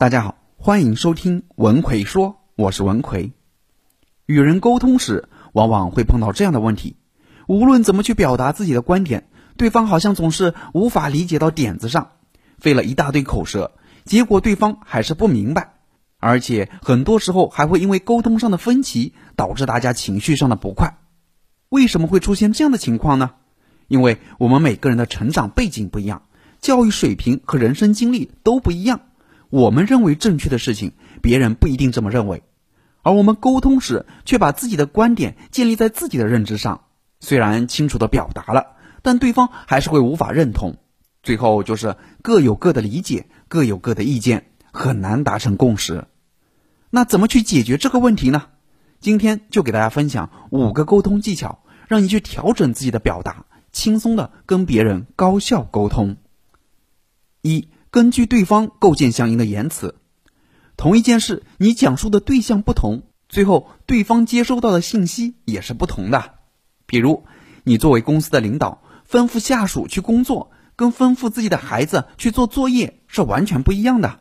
大家好，欢迎收听文奎说，我是文奎。与人沟通时，往往会碰到这样的问题：无论怎么去表达自己的观点，对方好像总是无法理解到点子上，费了一大堆口舌，结果对方还是不明白，而且很多时候还会因为沟通上的分歧，导致大家情绪上的不快。为什么会出现这样的情况呢？因为我们每个人的成长背景不一样，教育水平和人生经历都不一样。我们认为正确的事情，别人不一定这么认为，而我们沟通时却把自己的观点建立在自己的认知上，虽然清楚的表达了，但对方还是会无法认同，最后就是各有各的理解，各有各的意见，很难达成共识。那怎么去解决这个问题呢？今天就给大家分享五个沟通技巧，让你去调整自己的表达，轻松的跟别人高效沟通。一。根据对方构建相应的言辞，同一件事，你讲述的对象不同，最后对方接收到的信息也是不同的。比如，你作为公司的领导，吩咐下属去工作，跟吩咐自己的孩子去做作业是完全不一样的。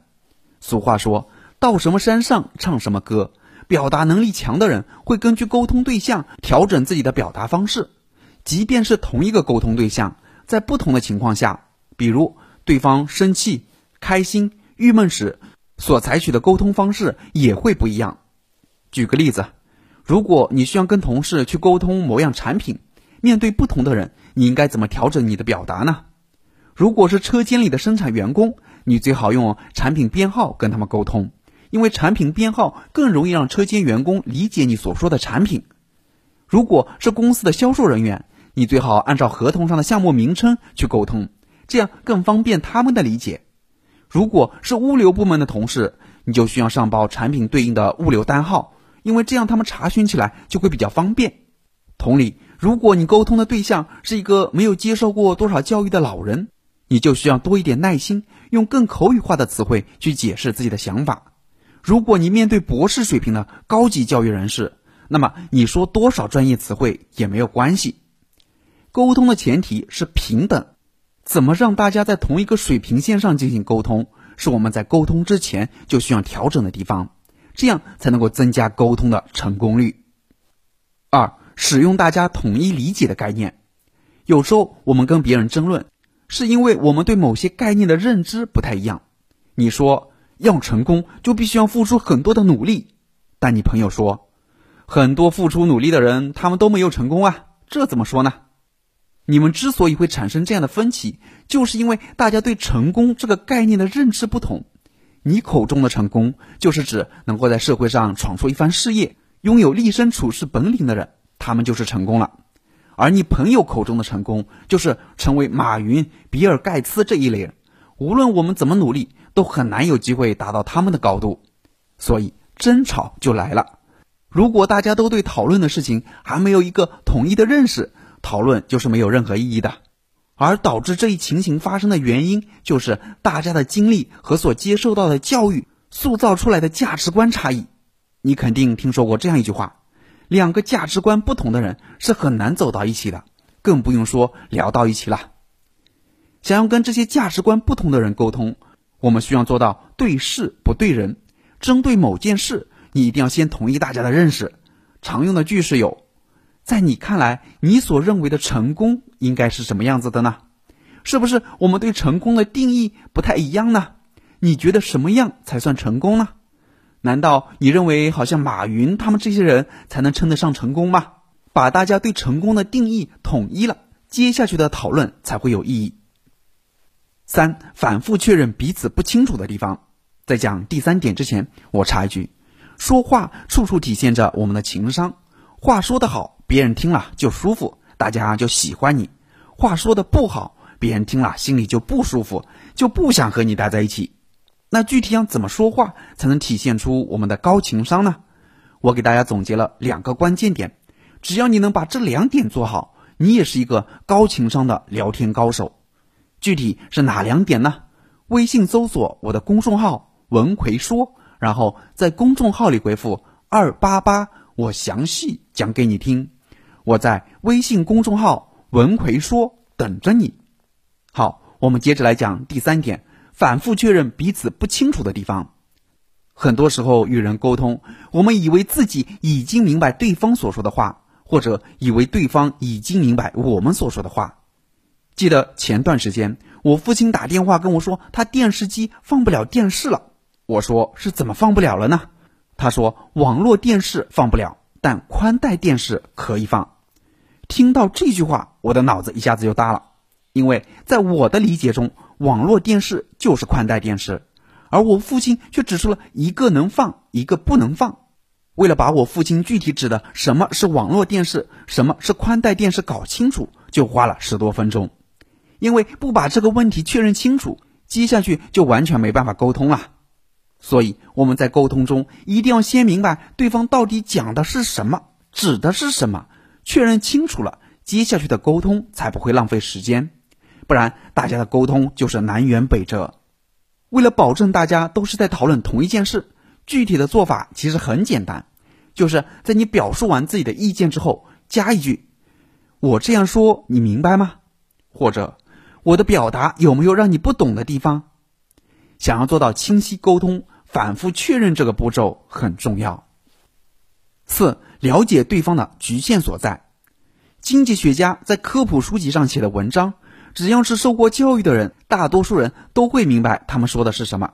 俗话说到什么山上唱什么歌，表达能力强的人会根据沟通对象调整自己的表达方式，即便是同一个沟通对象，在不同的情况下，比如。对方生气、开心、郁闷时，所采取的沟通方式也会不一样。举个例子，如果你需要跟同事去沟通某样产品，面对不同的人，你应该怎么调整你的表达呢？如果是车间里的生产员工，你最好用产品编号跟他们沟通，因为产品编号更容易让车间员工理解你所说的产品。如果是公司的销售人员，你最好按照合同上的项目名称去沟通。这样更方便他们的理解。如果是物流部门的同事，你就需要上报产品对应的物流单号，因为这样他们查询起来就会比较方便。同理，如果你沟通的对象是一个没有接受过多少教育的老人，你就需要多一点耐心，用更口语化的词汇去解释自己的想法。如果你面对博士水平的高级教育人士，那么你说多少专业词汇也没有关系。沟通的前提是平等。怎么让大家在同一个水平线上进行沟通，是我们在沟通之前就需要调整的地方，这样才能够增加沟通的成功率。二、使用大家统一理解的概念。有时候我们跟别人争论，是因为我们对某些概念的认知不太一样。你说要成功就必须要付出很多的努力，但你朋友说，很多付出努力的人他们都没有成功啊，这怎么说呢？你们之所以会产生这样的分歧，就是因为大家对成功这个概念的认知不同。你口中的成功，就是指能够在社会上闯出一番事业，拥有立身处世本领的人，他们就是成功了。而你朋友口中的成功，就是成为马云、比尔盖茨这一类人。无论我们怎么努力，都很难有机会达到他们的高度。所以争吵就来了。如果大家都对讨论的事情还没有一个统一的认识，讨论就是没有任何意义的，而导致这一情形发生的原因，就是大家的经历和所接受到的教育塑造出来的价值观差异。你肯定听说过这样一句话：两个价值观不同的人是很难走到一起的，更不用说聊到一起了。想要跟这些价值观不同的人沟通，我们需要做到对事不对人。针对某件事，你一定要先同意大家的认识。常用的句式有。在你看来，你所认为的成功应该是什么样子的呢？是不是我们对成功的定义不太一样呢？你觉得什么样才算成功呢？难道你认为好像马云他们这些人才能称得上成功吗？把大家对成功的定义统一了，接下去的讨论才会有意义。三、反复确认彼此不清楚的地方。在讲第三点之前，我插一句：说话处处体现着我们的情商，话说得好。别人听了就舒服，大家就喜欢你。话说的不好，别人听了心里就不舒服，就不想和你待在一起。那具体要怎么说话才能体现出我们的高情商呢？我给大家总结了两个关键点，只要你能把这两点做好，你也是一个高情商的聊天高手。具体是哪两点呢？微信搜索我的公众号“文奎说”，然后在公众号里回复“二八八”，我详细讲给你听。我在微信公众号“文奎说”等着你。好，我们接着来讲第三点：反复确认彼此不清楚的地方。很多时候与人沟通，我们以为自己已经明白对方所说的话，或者以为对方已经明白我们所说的话。记得前段时间，我父亲打电话跟我说，他电视机放不了电视了。我说是怎么放不了了呢？他说网络电视放不了，但宽带电视可以放。听到这句话，我的脑子一下子就大了，因为在我的理解中，网络电视就是宽带电视。而我父亲却指出了一个能放，一个不能放。为了把我父亲具体指的什么是网络电视，什么是宽带电视搞清楚，就花了十多分钟。因为不把这个问题确认清楚，接下去就完全没办法沟通了。所以我们在沟通中一定要先明白对方到底讲的是什么，指的是什么，确认清楚了，接下去的沟通才不会浪费时间。不然大家的沟通就是南辕北辙。为了保证大家都是在讨论同一件事，具体的做法其实很简单，就是在你表述完自己的意见之后，加一句：“我这样说你明白吗？”或者“我的表达有没有让你不懂的地方？”想要做到清晰沟通，反复确认这个步骤很重要。四、了解对方的局限所在。经济学家在科普书籍上写的文章。只要是受过教育的人，大多数人都会明白他们说的是什么。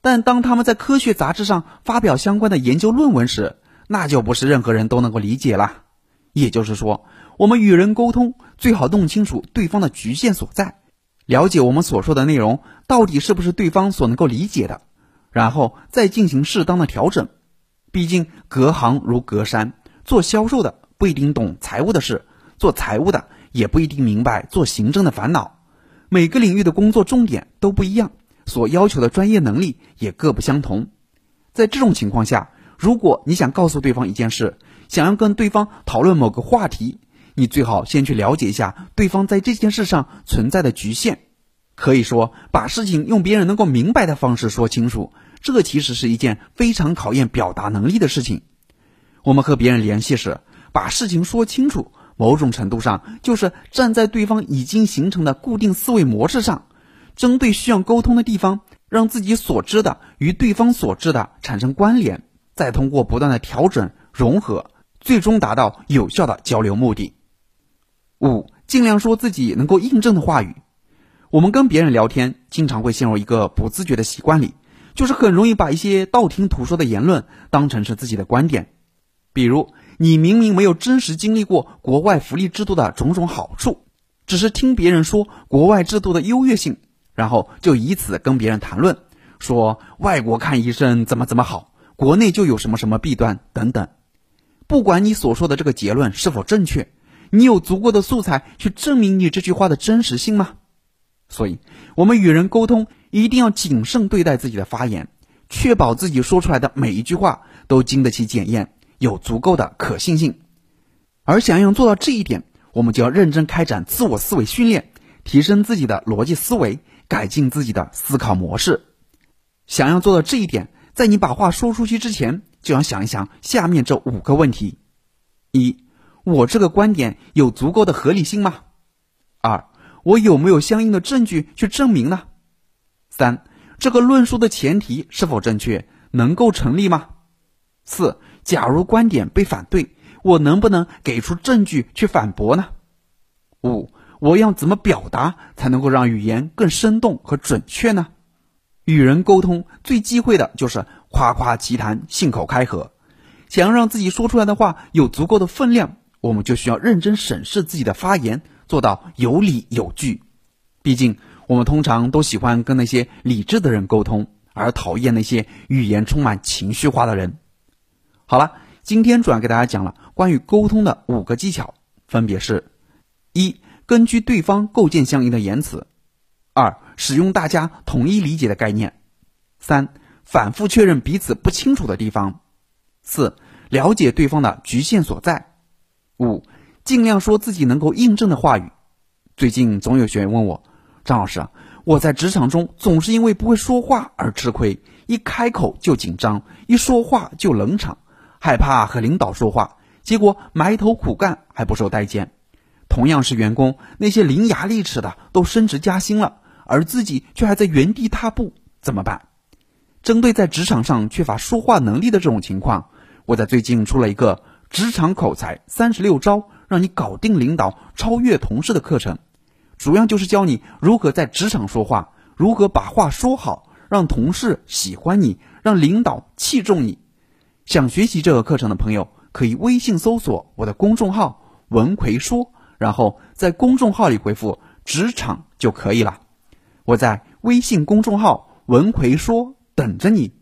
但当他们在科学杂志上发表相关的研究论文时，那就不是任何人都能够理解了。也就是说，我们与人沟通最好弄清楚对方的局限所在，了解我们所说的内容到底是不是对方所能够理解的，然后再进行适当的调整。毕竟隔行如隔山，做销售的不一定懂财务的事，做财务的。也不一定明白做行政的烦恼，每个领域的工作重点都不一样，所要求的专业能力也各不相同。在这种情况下，如果你想告诉对方一件事，想要跟对方讨论某个话题，你最好先去了解一下对方在这件事上存在的局限。可以说，把事情用别人能够明白的方式说清楚，这其实是一件非常考验表达能力的事情。我们和别人联系时，把事情说清楚。某种程度上，就是站在对方已经形成的固定思维模式上，针对需要沟通的地方，让自己所知的与对方所知的产生关联，再通过不断的调整融合，最终达到有效的交流目的。五，尽量说自己能够印证的话语。我们跟别人聊天，经常会陷入一个不自觉的习惯里，就是很容易把一些道听途说的言论当成是自己的观点，比如。你明明没有真实经历过国外福利制度的种种好处，只是听别人说国外制度的优越性，然后就以此跟别人谈论，说外国看医生怎么怎么好，国内就有什么什么弊端等等。不管你所说的这个结论是否正确，你有足够的素材去证明你这句话的真实性吗？所以，我们与人沟通一定要谨慎对待自己的发言，确保自己说出来的每一句话都经得起检验。有足够的可信性，而想要做到这一点，我们就要认真开展自我思维训练，提升自己的逻辑思维，改进自己的思考模式。想要做到这一点，在你把话说出去之前，就要想一想下面这五个问题：一，我这个观点有足够的合理性吗？二，我有没有相应的证据去证明呢？三，这个论述的前提是否正确，能够成立吗？四。假如观点被反对，我能不能给出证据去反驳呢？五，我要怎么表达才能够让语言更生动和准确呢？与人沟通最忌讳的就是夸夸其谈、信口开河。想要让自己说出来的话有足够的分量，我们就需要认真审视自己的发言，做到有理有据。毕竟，我们通常都喜欢跟那些理智的人沟通，而讨厌那些语言充满情绪化的人。好了，今天主要给大家讲了关于沟通的五个技巧，分别是：一、根据对方构建相应的言辞；二、使用大家统一理解的概念；三、反复确认彼此不清楚的地方；四、了解对方的局限所在；五、尽量说自己能够印证的话语。最近总有学员问我，张老师啊，我在职场中总是因为不会说话而吃亏，一开口就紧张，一说话就冷场。害怕和领导说话，结果埋头苦干还不受待见。同样是员工，那些伶牙俐齿的都升职加薪了，而自己却还在原地踏步，怎么办？针对在职场上缺乏说话能力的这种情况，我在最近出了一个职场口才三十六招，让你搞定领导、超越同事的课程。主要就是教你如何在职场说话，如何把话说好，让同事喜欢你，让领导器重你。想学习这个课程的朋友，可以微信搜索我的公众号“文奎说”，然后在公众号里回复“职场”就可以了。我在微信公众号“文奎说”等着你。